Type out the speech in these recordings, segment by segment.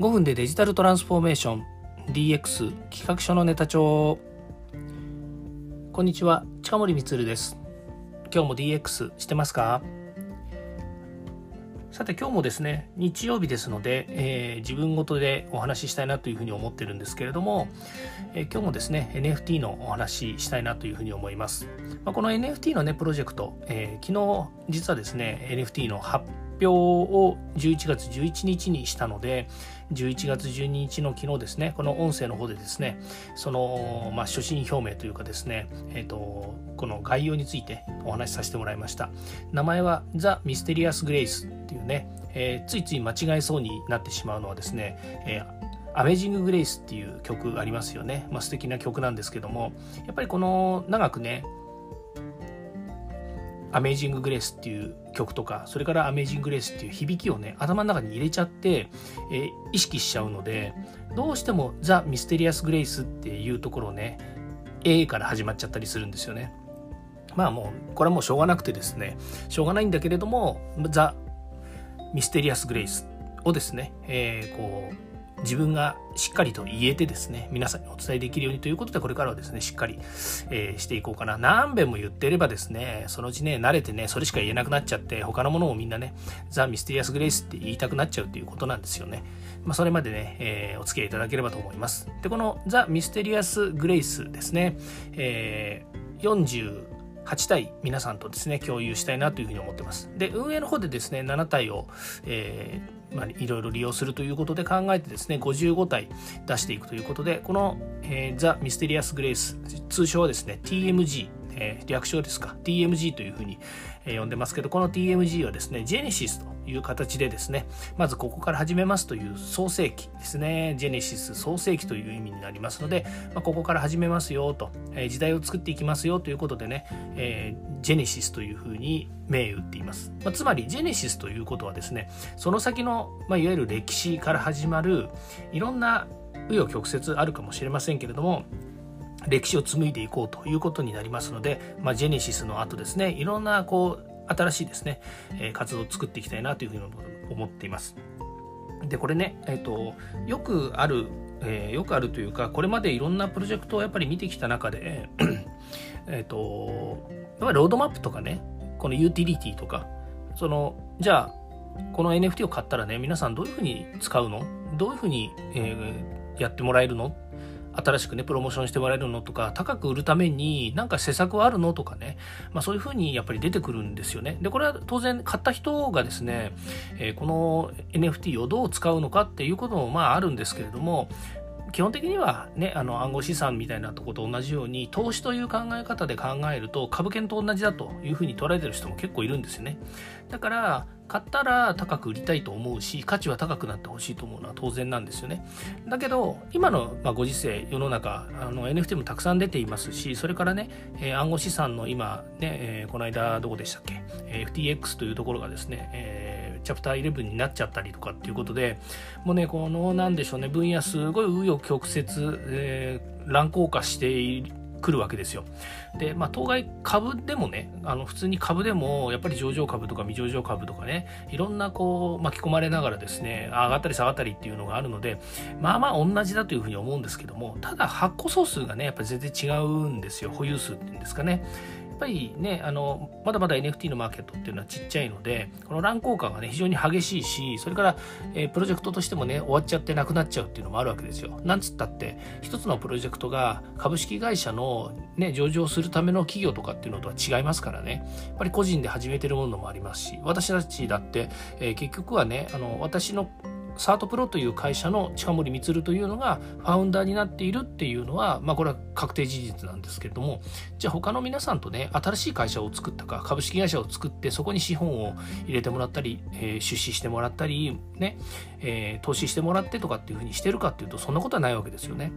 5分でデジタルトランスフォーメーション DX 企画書のネタ帳。こんにちは近森光です。今日も DX してますか？さて今日もですね日曜日ですので、えー、自分ごとでお話ししたいなというふうに思ってるんですけれども、えー、今日もですね NFT のお話ししたいなというふうに思います、まあ、この NFT のねプロジェクト、えー、昨日実はですね NFT の発表表を11月11日にしたので11月12日の昨日ですねこの音声の方でですねその、まあ、所信表明というかですね、えーと、この概要についてお話しさせてもらいました名前は The Mysterious Grace っていうね、えー、ついつい間違えそうになってしまうのはですね、えーアメージング・グレイスっていう曲ありますよね。まあ、素敵な曲なんですけども、やっぱりこの長くね、アメージング・グレースっていう曲とかそれからアメージング・グレースっていう響きをね頭の中に入れちゃって、えー、意識しちゃうのでどうしてもザ・ミステリアス・グレイスっていうところをね A から始まっちゃったりするんですよね。まあもうこれはもうしょうがなくてですね。しょうがないんだけれどもザ・ミステリアス・グレイスをですね、えー、こう自分がしっかりと言えてですね、皆さんにお伝えできるようにということで、これからはですね、しっかり、えー、していこうかな。何遍も言ってればですね、そのうちね、慣れてね、それしか言えなくなっちゃって、他のものをみんなね、ザ・ミステリアス・グレイスって言いたくなっちゃうということなんですよね。まあ、それまでね、えー、お付き合いいただければと思います。で、このザ・ミステリアス・グレイスですね、えー、8体皆さんとですね共有したいなというふうに思ってます。で運営の方でですね7体を、えーまあ、いろいろ利用するということで考えてですね、55体出していくということで、この、えー、ザ・ミステリアス・グレイス、通称はですね、TMG、えー、略称ですか、TMG というふうに、えー、呼んでますけど、この TMG はですね、ジェネシスという形でですね、まずここから始めますという創世記ですね、ジェネシス創世記という意味になりますので、まあ、ここから始めますよと、えー、時代を作っていきますよということでね、えー、ジェネシスというふうに銘打っています。まあ、つまり、ジェネシスということはですね、その先の、まあ、いわゆる歴史から始まるいろんな紆余曲折あるかもしれませんけれども、歴史を紡いでいこうということになりますので、まあ、ジェネシスの後ですねいろんなこう新しいですね、え活動を作っていきたいなというふうに思っています。でこれね、えーと、よくある、えー、よくあるというかこれまでいろんなプロジェクトをやっぱり見てきた中でえとやっぱりロードマップとかねこのユーティリティとかそのじゃあこの NFT を買ったらね皆さんどういうふうに使うの？どういうふうに、えー、やってもらえるの？新しくね、プロモーションしてもらえるのとか、高く売るためになんか施策はあるのとかね、まあそういうふうにやっぱり出てくるんですよね。で、これは当然買った人がですね、えー、この NFT をどう使うのかっていうこともまああるんですけれども、基本的にはね、あの暗号資産みたいなとこと同じように、投資という考え方で考えると、株券と同じだというふうに捉えてる人も結構いるんですよね。だから、買ったら高く売りたいと思うし価値は高くなってほしいと思うのは当然なんですよねだけど今の、ま、ご時世世の中あの NFT もたくさん出ていますしそれからね、え、暗号資産の今ね、えー、この間どこでしたっけ、FTX というところがですね、えー、チャプター11になっちゃったりとかっていうことでもうねこのなんでしょうね分野すごい紆余曲折、えー、乱高下している来るわけですよ。で、まあ、当該株でもね、あの普通に株でも、やっぱり上場株とか未上場株とかね、いろんなこう巻き込まれながらですね、上がったり下がったりっていうのがあるので、まあまあ同じだというふうに思うんですけども、ただ発行総数がね、やっぱり全然違うんですよ。保有数っていうんですかね。ぱりね、あの、まだまだ NFT のマーケットっていうのはちっちゃいので、この乱高下がね、非常に激しいし、それから、えー、プロジェクトとしてもね、終わっちゃってなくなっちゃうっていうのもあるわけですよ。なんつったって、一つのプロジェクトが株式会社のね、上場するための企業とかっていうのとは違いますからね、やっぱり個人で始めてるものもありますし、私たちだって、えー、結局はね、あの、私のサートプロという会社の近森光というのがファウンダーになっているっていうのは、まあ、これは確定事実なんですけれどもじゃあ他の皆さんとね新しい会社を作ったか株式会社を作ってそこに資本を入れてもらったり、えー、出資してもらったりね、えー、投資してもらってとかっていうふうにしてるかっていうとそんなことはないわけですよね。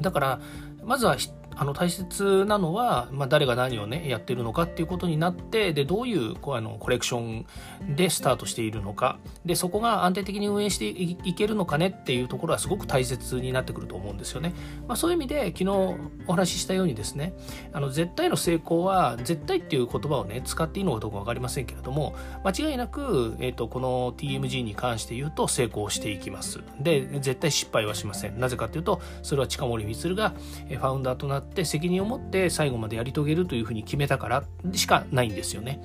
だからまずはあの大切なのは、まあ、誰が何をねやってるのかっていうことになってでどういうこうあのコレクションでスタートしているのかでそこが安定的に運営していけるのかねっていうところはすごく大切になってくると思うんですよね。まあ、そういう意味で昨日お話ししたようにですねあの絶対の成功は絶対っていう言葉をね使っていいのかどうか分かりませんけれども間違いなく、えーと、この TMG に関して言うと成功していきます。で絶対失敗はしません。なぜかというとそれは近森光がファウンダーとなって責任を持って最後までやり遂げるというふうに決めたからしかないんですよね。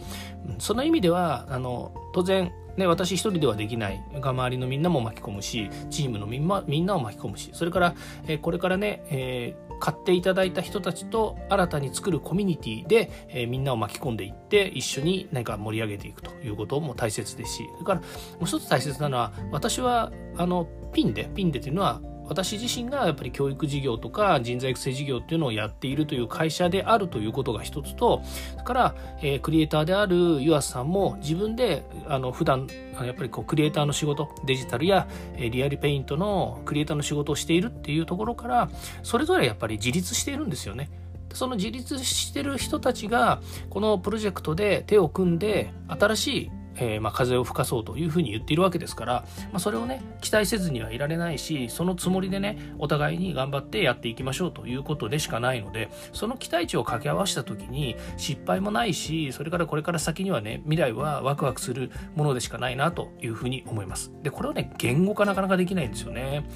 その意味ではあの当然ね、私一人ではできないが周りのみんなも巻き込むしチームのみんなみんなを巻き込むしそれから、えー、これからね、えー、買っていただいた人たちと新たに作るコミュニティで、えー、みんなを巻き込んでいって一緒に何か盛り上げていくということも大切ですしそれからもう一つ大切なのは私はあのピンでピンでというのは私自身がやっぱり教育事業とか人材育成事業っていうのをやっているという会社であるということが一つとそれから、えー、クリエイターである湯浅さんも自分であの普段やっぱりこうクリエイターの仕事デジタルや、えー、リアルペイントのクリエイターの仕事をしているっていうところからそれぞれやっぱり自立しているんですよね。その自立してる人たちがこのプロジェクトで手を組んで新しいえー、まあ、風を吹かそうというふうに言っているわけですから、まあ、それをね期待せずにはいられないしそのつもりでねお互いに頑張ってやっていきましょうということでしかないのでその期待値を掛け合わせた時に失敗もないしそれからこれから先にはね未来はワクワクするものでしかないなというふうに思います。でこれをね言語化なかなかできないんですよね。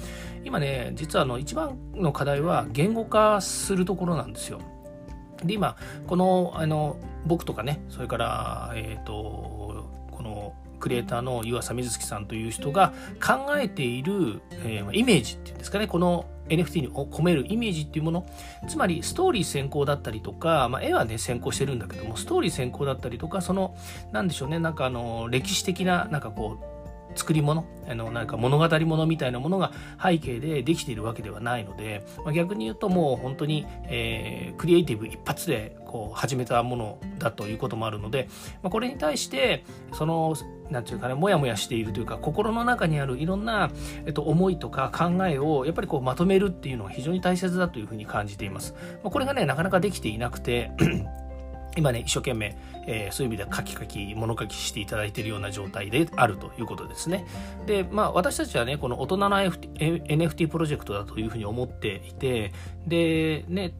今ね実はあの一番の課題は言語化するところなんですよ。で今このあの僕とかねそれからえっ、ー、とこのクリエイターの湯浅瑞月さんという人が考えている、えー、イメージっていうんですかね。この NFT に込めるイメージっていうもの。つまりストーリー先行だったりとか、まあ、絵はね先行してるんだけどもストーリー先行だったりとかその何でしょうね。なんかあの歴史的ななんかこう作り物あのなんか物語物みたいなものが背景でできているわけではないので、まあ、逆に言うともう本当に、えー、クリエイティブ一発でこう始めたものだということもあるので、まあ、これに対してそのなんていうかねもやもやしているというか心の中にあるいろんな、えっと、思いとか考えをやっぱりこうまとめるっていうのは非常に大切だというふうに感じています。まあ、これがねなかなかできていなくて今ね、一生懸命、えー、そういう意味ではカキカキ、物書きしていただいているような状態であるということですね。で、まあ私たちはね、この大人の NFT, NFT プロジェクトだというふうに思っていて、で、ね、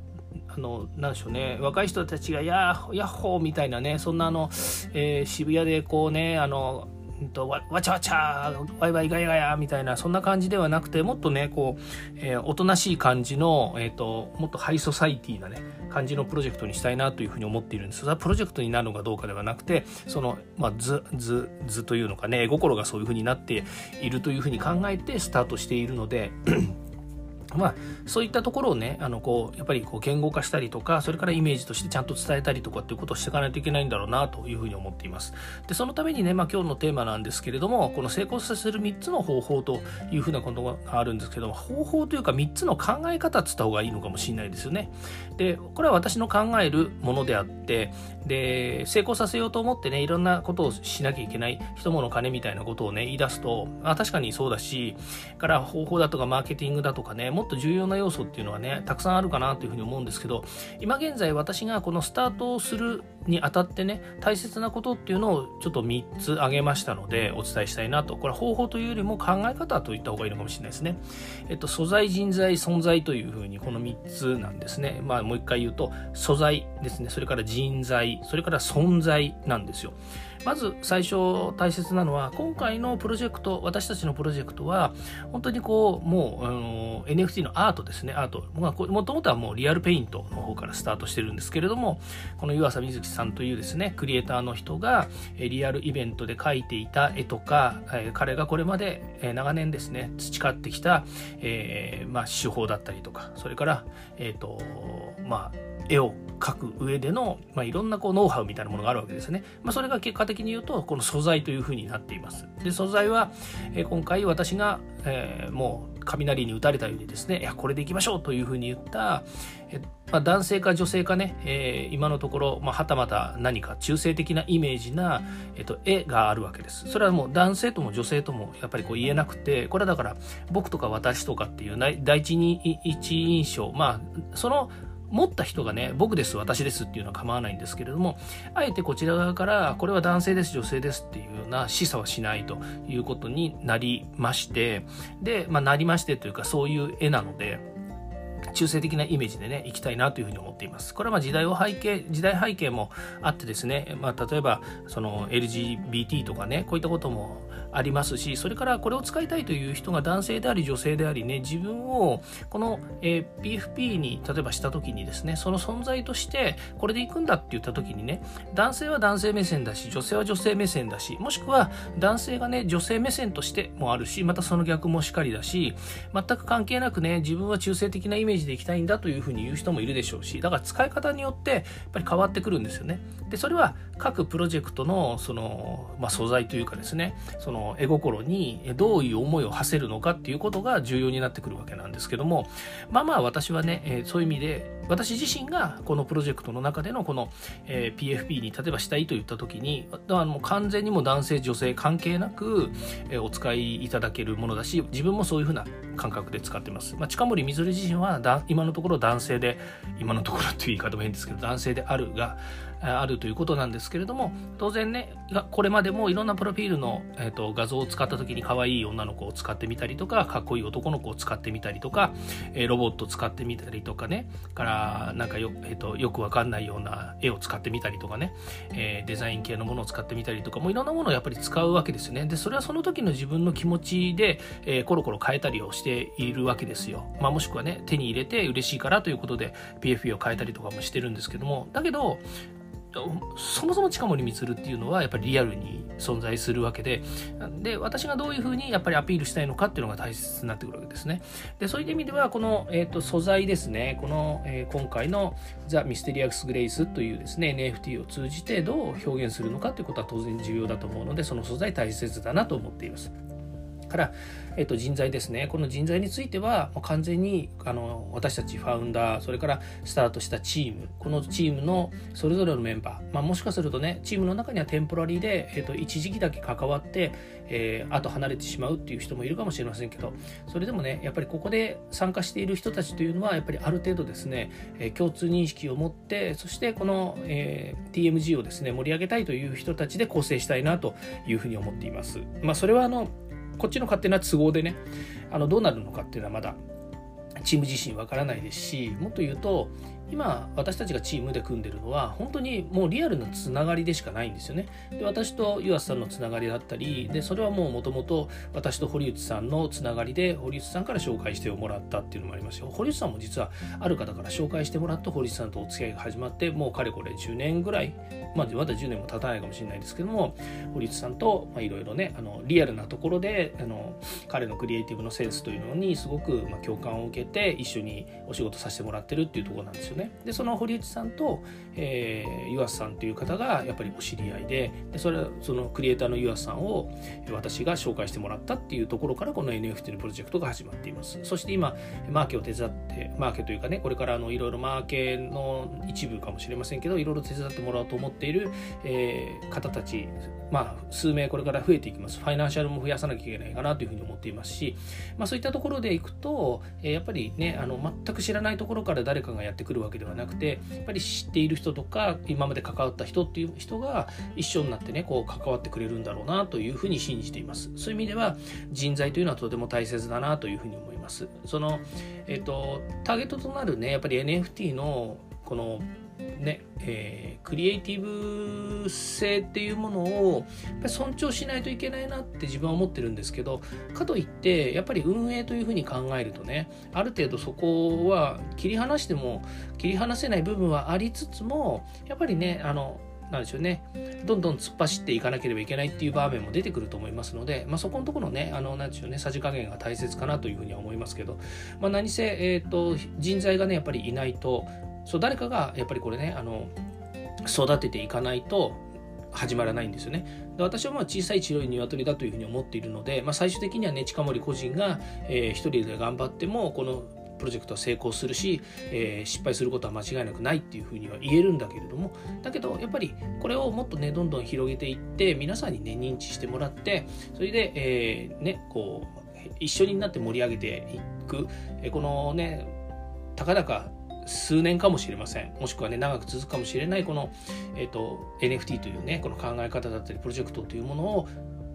あの、なんでしょうね、若い人たちがやー、やっほーみたいなね、そんなあの、えー、渋谷でこうね、あの、んとわわちゃわちゃワイワイガヤガヤみたいなそんな感じではなくてもっとねこう、えー、おとなしい感じの、えーと、もっとハイソサイティなね感じのプロジェクトにしたいなというふうに思っているんですがプロジェクトになるのかどうかではなくてその、まあ、図図図というのかね絵心がそういうふうになっているというふうに考えてスタートしているのでまあ、そういったところをねあのこうやっぱりこう言語化したりとかそれからイメージとしてちゃんと伝えたりとかっていうことをしていかないといけないんだろうなというふうに思っています。でそのためにね、まあ、今日のテーマなんですけれどもこの成功させる3つの方法というふうなことがあるんですけども方法というか3つの考え方っつった方がいいのかもしれないですよね。でこれは私の考えるものであってで成功させようと思ってねいろんなことをしなきゃいけない人物金みたいなことをね言い出すと、あ、確かにそうだしから方法だとかマーケティングだとかねもっと重要な要素っていうのはねたくさんあるかなというふうに思うんですけど今現在私がこのスタートをするにあたってね大切なことっていうのをちょっと3つ挙げましたのでお伝えしたいなと。これ方法というよりも考え方といった方がいいのかもしれないですね。えっと素材人材存在というふうにこの3つなんですね。まあもう一回言うと素材ですね。それから人材それから存在なんですよ。まず最初大切なのは今回のプロジェクト私たちのプロジェクトは本当にこうもうあの NFT のアートですね。アート。もともとはもうリアルペイントの方からスタートしてるんですけれどもこの湯浅瑞希さんというですねクリエイターの人がリアルイベントで描いていた絵とか彼がこれまで長年ですね培ってきた、えー、まあ、手法だったりとかそれから、えーとまあ、絵を描く上での、まあ、いろんなこうノウハウみたいなものがあるわけですね。まあ、それが結果的に言うとこの素材というふうになっています。で素材は、えー、今回私が、えー、もう雷に打たれたようにですねいやこれでいきましょうというふうに言った、まあ、男性か女性かね、えー、今のところ、まあ、はたまた何か中性的なイメージな、えっと、絵があるわけです。それはもう男性とも女性ともやっぱりこう言えなくてこれはだから僕とか私とかっていう第一に一印象まあその持った人がね僕です私ですっていうのは構わないんですけれどもあえてこちら側からこれは男性です女性ですっていうような示唆はしないということになりましてで、まあ、なりましてというかそういう絵なので。中性的なイメージでね、いきたいなというふうに思っています。これはまあ時代を背景、時代背景もあってですね、まあ、例えば、その LGBT とかね、こういったこともありますし、それからこれを使いたいという人が男性であり女性でありね、自分をこの、え、PFP に例えばした時にですね、その存在としてこれで行くんだって言った時にね、男性は男性目線だし、女性は女性目線だし、もしくは男性がね、女性目線としてもあるし、またその逆もしかりだし、全く関係なくね、自分は中性的なイメージでいきたいんだというふうに言う人もいるでしょうし、だから使い方によってやっぱり変わってくるんですよね。で、それは各プロジェクトのその、まあ、素材というかですね、その絵心にどういう思いを馳せるのかっていうことが重要になってくるわけなんですけどもまあまあ私はね、えそういう意味で私自身がこのプロジェクトの中でのこの、え PFP に例えばしたいと言った時にあの完全にも男性女性関係なく、えお使いいただけるものだし自分もそういうふうな感覚で使ってます、まあ、近森みずる自身はだ今のところ男性で今のところっていう言い方も変ですけど男性であるがあるということなんですけれども当然ねこれまでもいろんなプロフィールの、えーと、画像を使った時に可愛い女の子を使ってみたりとかかっこいい男の子を使ってみたりとか、えー、ロボットを使ってみたりとかね。からなんかよ,、えーと、よくわかんないような絵を使ってみたりとかね、えー、デザイン系のものを使ってみたりとかもういろんなものをやっぱり使うわけですよね。でそれはその時の自分の気持ちで、えー、コロコロ変えたりをしているわけですよ、まあ、もしくはね手に入れて嬉しいからということで PFP を変えたりとかもしてるんですけども。だけどそもそも近森光っていうのはやっぱりリアルに存在するわけでで私がどういうふうにやっぱりアピールしたいのかっていうのが大切になってくるわけですね。でそういう意味ではこの、えーと、素材ですね。この、えー、今回のザ・ミステリアス・グレイスというですね NFT を通じてどう表現するのかということは当然重要だと思うのでその素材大切だなと思っています。から、えっと、人材ですねこの人材についてはもう完全にあの私たちファウンダーそれからスタートしたチームこのチームのそれぞれのメンバー、まあ、もしかするとねチームの中にはテンポラリーで、えっと、一時期だけ関わって、えー、あと離れてしまうっていう人もいるかもしれませんけどそれでもねやっぱりここで参加している人たちというのはやっぱりある程度ですね、えー、共通認識を持ってそしてこの、えー、TMG をですね盛り上げたいという人たちで構成したいなというふうに思っています。まあ、それはあのこっちの勝手な都合でねあのどうなるのかっていうのはまだチーム自身わからないですしもっと言うと今私たちがチームで組んでるのは本当にもうリアルなつながりでしかないんですよね。で私と湯浅さんのつながりだったりでそれはもうもともと私と堀内さんのつながりで堀内さんから紹介してもらったっていうのもありますよ。堀内さんも実はある方から紹介してもらって堀内さんとお付き合いが始まってもうかれこれ10年ぐらいまあまだ10年も経たないかもしれないですけども堀内さんといろいろねあのリアルなところであの彼のクリエイティブのセンスというのにすごくまあ共感を受けて一緒にお仕事させてもらってるっていうところなんですよね。でその堀内さんと、えー、湯浅さんという方がやっぱりお知り合いででそれそのクリエイターの湯浅さんを私が紹介してもらったっていうところからこの NFT のプロジェクトが始まっていますそして今マーケを手伝ってマーケというかねこれからのいろいろマーケの一部かもしれませんけどいろいろ手伝ってもらおうと思っている、えー、方たちまあ、数名これから増えていきます。ファイナンシャルも増やさなきゃいけないかなというふうに思っていますし、まあ、そういったところでいくと、えー、やっぱりね、あの全く知らないところから誰かがやってくるわけではなくて、やっぱり知っている人とか、今まで関わった人っていう人が一緒になってね、こう関わってくれるんだろうなというふうに信じています。そういう意味では、人材というのはとても大切だなというふうに思います。その、えっ、と、ターゲットとなるね、やっぱり NFT のこのねえー、クリエイティブ性っていうものをやっぱり尊重しないといけないなって自分は思ってるんですけどかといってやっぱり運営というふうに考えるとねある程度そこは切り離しても切り離せない部分はありつつもやっぱりねあのなんでしょうね、どんどん突っ走っていかなければいけないっていう場面も出てくると思いますので、まあ、そこのところね、あの、なんでしょうね、さじ加減が大切かなというふうには思いますけど、まあ、何せ、えっ、ー、と、人材がね、やっぱりいないと、そう誰かがやっぱりこれねあの育てていかないと始まらないんですよね。で私はまあ小さい白い鶏だというふうに思っているので、まあ、最終的にはね近森個人が、えー、一人で頑張ってもこのプロジェクトは成功するし、えー、失敗することは間違いなくないっていうふうには言えるんだけれどもだけどやっぱりこれをもっとねどんどん広げていって皆さんにね認知してもらってそれで、えー、ねこう一緒になって盛り上げていく、えー、このねたかだか数年かもしれません。もしくはね長く続くかもしれないこの、えーと、NFT というねこの考え方だったりプロジェクトというものを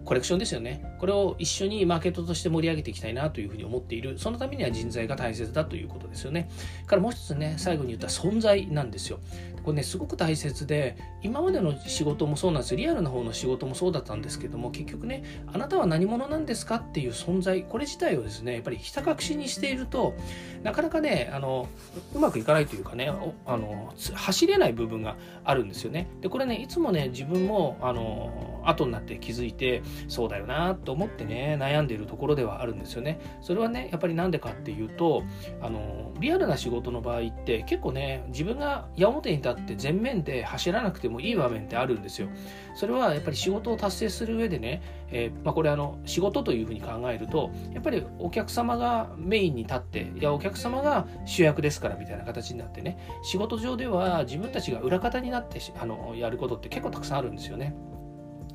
コレクションですよね。これを一緒にマーケットとして盛り上げていきたいなというふうに思っている。そのためには人材が大切だということですよね。からもう一つね、最後に言った存在なんですよ。これね、すごく大切で、今までの仕事もそうなんです。リアルな方の仕事もそうだったんですけども、結局ね、あなたは何者なんですかっていう存在、これ自体をですね、やっぱりひた隠しにしていると、なかなかね、あの、うまくいかないというかね、あの、走れない部分があるんですよね。で、これね、いつもね、自分も、あの、後になって気づいて、そうだよなと思ってね悩んでいるところではあるんですよねそれはねやっぱりなんでかっていうとあのリアルな仕事の場合って結構ね自分が矢面に立って前面で走らなくてもいい場面ってあるんですよそれはやっぱり仕事を達成する上でね、えー、まあ、これあの仕事というふうに考えるとやっぱりお客様がメインに立っていやお客様が主役ですからみたいな形になってね仕事上では自分たちが裏方になってあのやることって結構たくさんあるんですよね。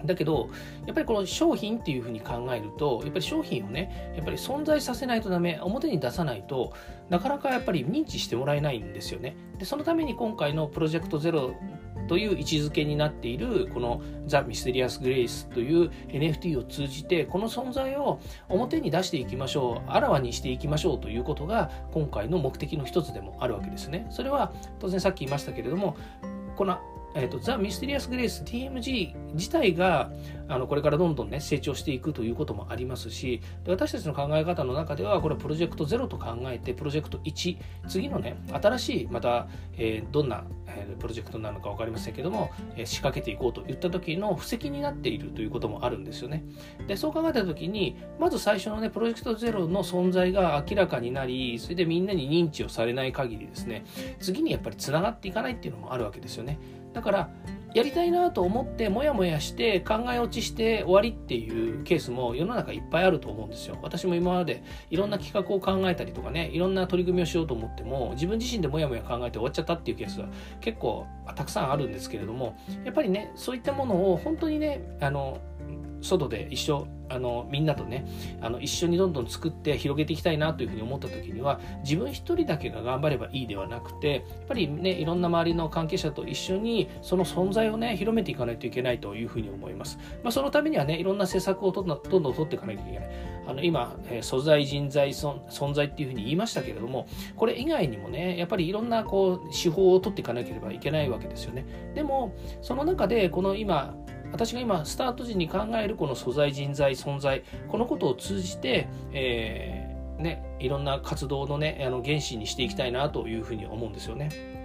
だけど、やっぱりこの商品っていうふうに考えると、やっぱり商品をね、やっぱり存在させないとダメ、表に出さないとなかなかやっぱり認知してもらえないんですよね。で、そのために今回のプロジェクトゼロという位置づけになっているこのザ・ミステリアス・グレイスという NFT を通じてこの存在を表に出していきましょうあらわにしていきましょうということが今回の目的の一つでもあるわけですねそれは当然さっき言いましたけれどもこのえーと、ザ・ミステリアス・グレイス TMG 自体があのこれからどんどんね成長していくということもありますしで私たちの考え方の中ではこれはプロジェクトゼロと考えてプロジェクト1次のね新しいまた、えー、どんな、えー、プロジェクトなのか分かりませんけども、えー、仕掛けていこうといった時の布石になっているということもあるんですよね。でそう考えた時にまず最初のねプロジェクトゼロの存在が明らかになりそれでみんなに認知をされない限りですね次にやっぱりつながっていかないっていうのもあるわけですよね。だからやりたいなと思ってモヤモヤして考え落ちして終わりっていうケースも世の中いっぱいあると思うんですよ。私も今までいろんな企画を考えたりとかねいろんな取り組みをしようと思っても自分自身でモヤモヤ考えて終わっちゃったっていうケースは結構たくさんあるんですけれどもやっぱりねそういったものを本当にねあの外で一緒あのみんなとねあの一緒にどんどん作って広げていきたいなというふうに思った時には自分一人だけが頑張ればいいではなくてやっぱりねいろんな周りの関係者と一緒にその存在をね広めていかないといけないというふうに思います、まあ、そのためにはねいろんな施策をどんどんどんどん取っていかないといけない。あの今、えー、素材人材存在っていうふうに言いましたけれどもこれ以外にもねやっぱりいろんなこう手法を取っていかなければいけないわけですよね。でもその中でこの今私が今スタート時に考えるこの素材人材存在このことを通じて、えー、ね、いろんな活動のねあの原資にしていきたいなというふうに思うんですよね。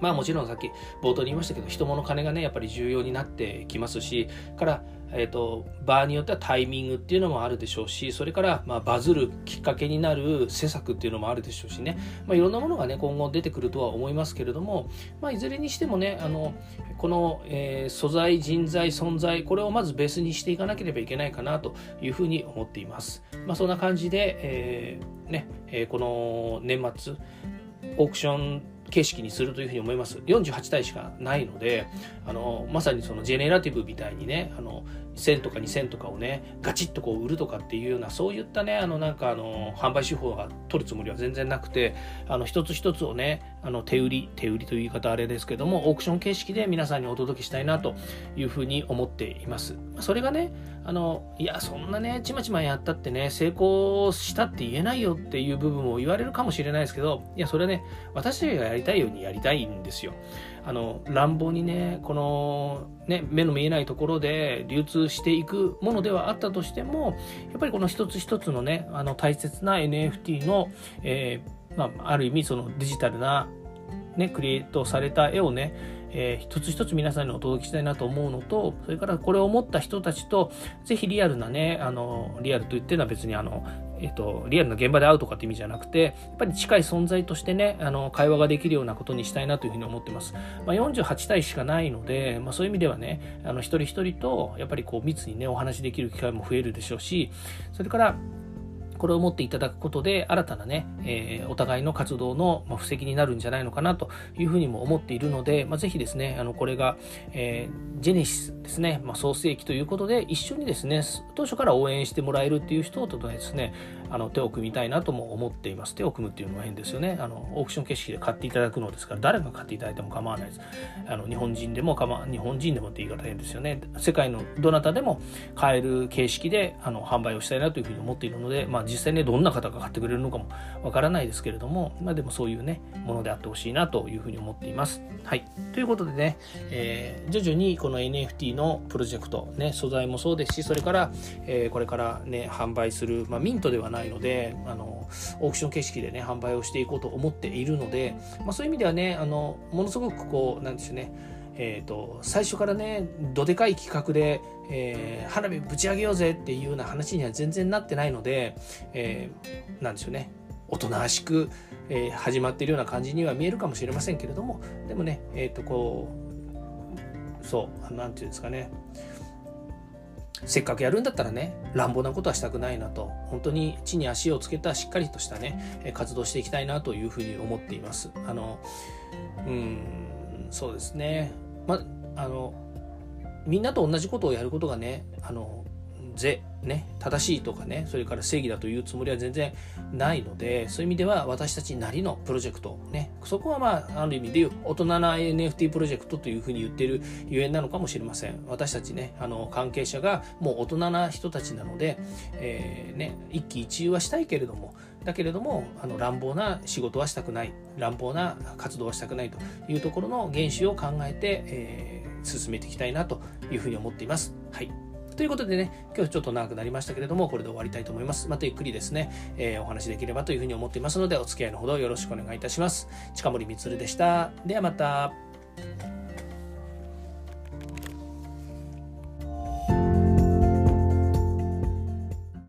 まあもちろんさっき冒頭に言いましたけど人物金がねやっぱり重要になってきますしからえーと、場合によってはタイミングっていうのもあるでしょうしそれから、まあ、バズるきっかけになる施策っていうのもあるでしょうしね、まあ、いろんなものがね今後出てくるとは思いますけれども、まあ、いずれにしてもねあのこの、えー、素材人材存在これをまずベースにしていかなければいけないかなというふうに思っています、まあ、そんな感じで、えー、ねえー、この年末オークション形式にするというふうに思います。48体しかないので、あの、まさにそのジェネラティブみたいにね、あの、1000とか2000とかをね、ガチッとこう売るとかっていうような、そういったね、あの、なんかあの、販売手法が取るつもりは全然なくて、あの、一つ一つをね、あの、手売り、手売りという言い方あれですけども、オークション形式で皆さんにお届けしたいなというふうに思っています。それがね、あの、いや、そんなね、ちまちまやったってね、成功したって言えないよっていう部分を言われるかもしれないですけど、いや、それはね、私たちがやりたいようにやりたいんですよ。あの、乱暴にね、この、ね、目の見えないところで流通していくものではあったとしても、やっぱりこの一つ一つのね、あの大切な NFT の、えー、まあ、ある意味そのデジタルな、ね、クリエイトされた絵をね、えー、一つ一つ皆さんにお届けしたいなと思うのと、それからこれを持った人たちと、ぜひリアルなね、あの、リアルと言ってのは別にあの、えっと、リアルな現場で会うとかって意味じゃなくて、やっぱり近い存在としてね、あの、会話ができるようなことにしたいなというふうに思ってます。まあ、48体しかないので、まあ、そういう意味ではね、あの、一人一人と、やっぱりこう、密にね、お話しできる機会も増えるでしょうし、それから、これを持っていただくことで新たなね、えー、お互いの活動の布石になるんじゃないのかなというふうにも思っているので、まあ、ぜひですねあのこれが、えー、ジェネシスですね、まあ、創世記ということで一緒にですね当初から応援してもらえるっていう人とですねあの手を組みたいなとも思っています。手を組むっていうのは変ですよね。あのオークション形式で買っていただくのですから誰が買っていただいても構わないです。あの日本人でも構日本人でもって言い方変ですよね。世界のどなたでも買える形式であの販売をしたいなというふうに思っているので、まあ、実際ねどんな方が買ってくれるのかもわからないですけれども、まあ、でもそういうねものであってほしいなというふうに思っています。はい。ということでね、えー、徐々にこの NFT のプロジェクトね素材もそうですしそれから、えー、これからね販売する、まあ、ミントではないのであのオークション形式でね販売をしていこうと思っているので、まあ、そういう意味ではねあのものすごくこうなんですよねえーと、最初からねどでかい企画で、えー、花火ぶち上げようぜっていうような話には全然なってないので、えー、なんでしょうね。おとなしく、えー、始まっているような感じには見えるかもしれませんけれどもでもねえっ、ー、とこうそう何て言うんですかね。せっかくやるんだったらね乱暴なことはしたくないなと。本当に地に足をつけたしっかりとしたね活動していきたいなというふうに思っています。あのうんそうですね。まあのみんなと同じことをやることがねあの是ね正しいとかねそれから正義だというつもりは全然ないのでそういう意味では私たちなりのプロジェクトねそこはまあある意味で大人な NFT プロジェクトというふうに言ってるゆえんなのかもしれません。私たちねあの関係者がもう大人な人たちなので、えー、ね、一喜一憂はしたいけれどもだけれどもあの乱暴な仕事はしたくない乱暴な活動はしたくないというところの原資を考えて、えー、進めていきたいなというふうに思っています。はいということでね、今日ちょっと長くなりましたけれども、これで終わりたいと思います。またゆっくりですね、えー、お話できればというふうに思っていますので、お付き合いのほどよろしくお願いいたします。近森光でした。ではまた。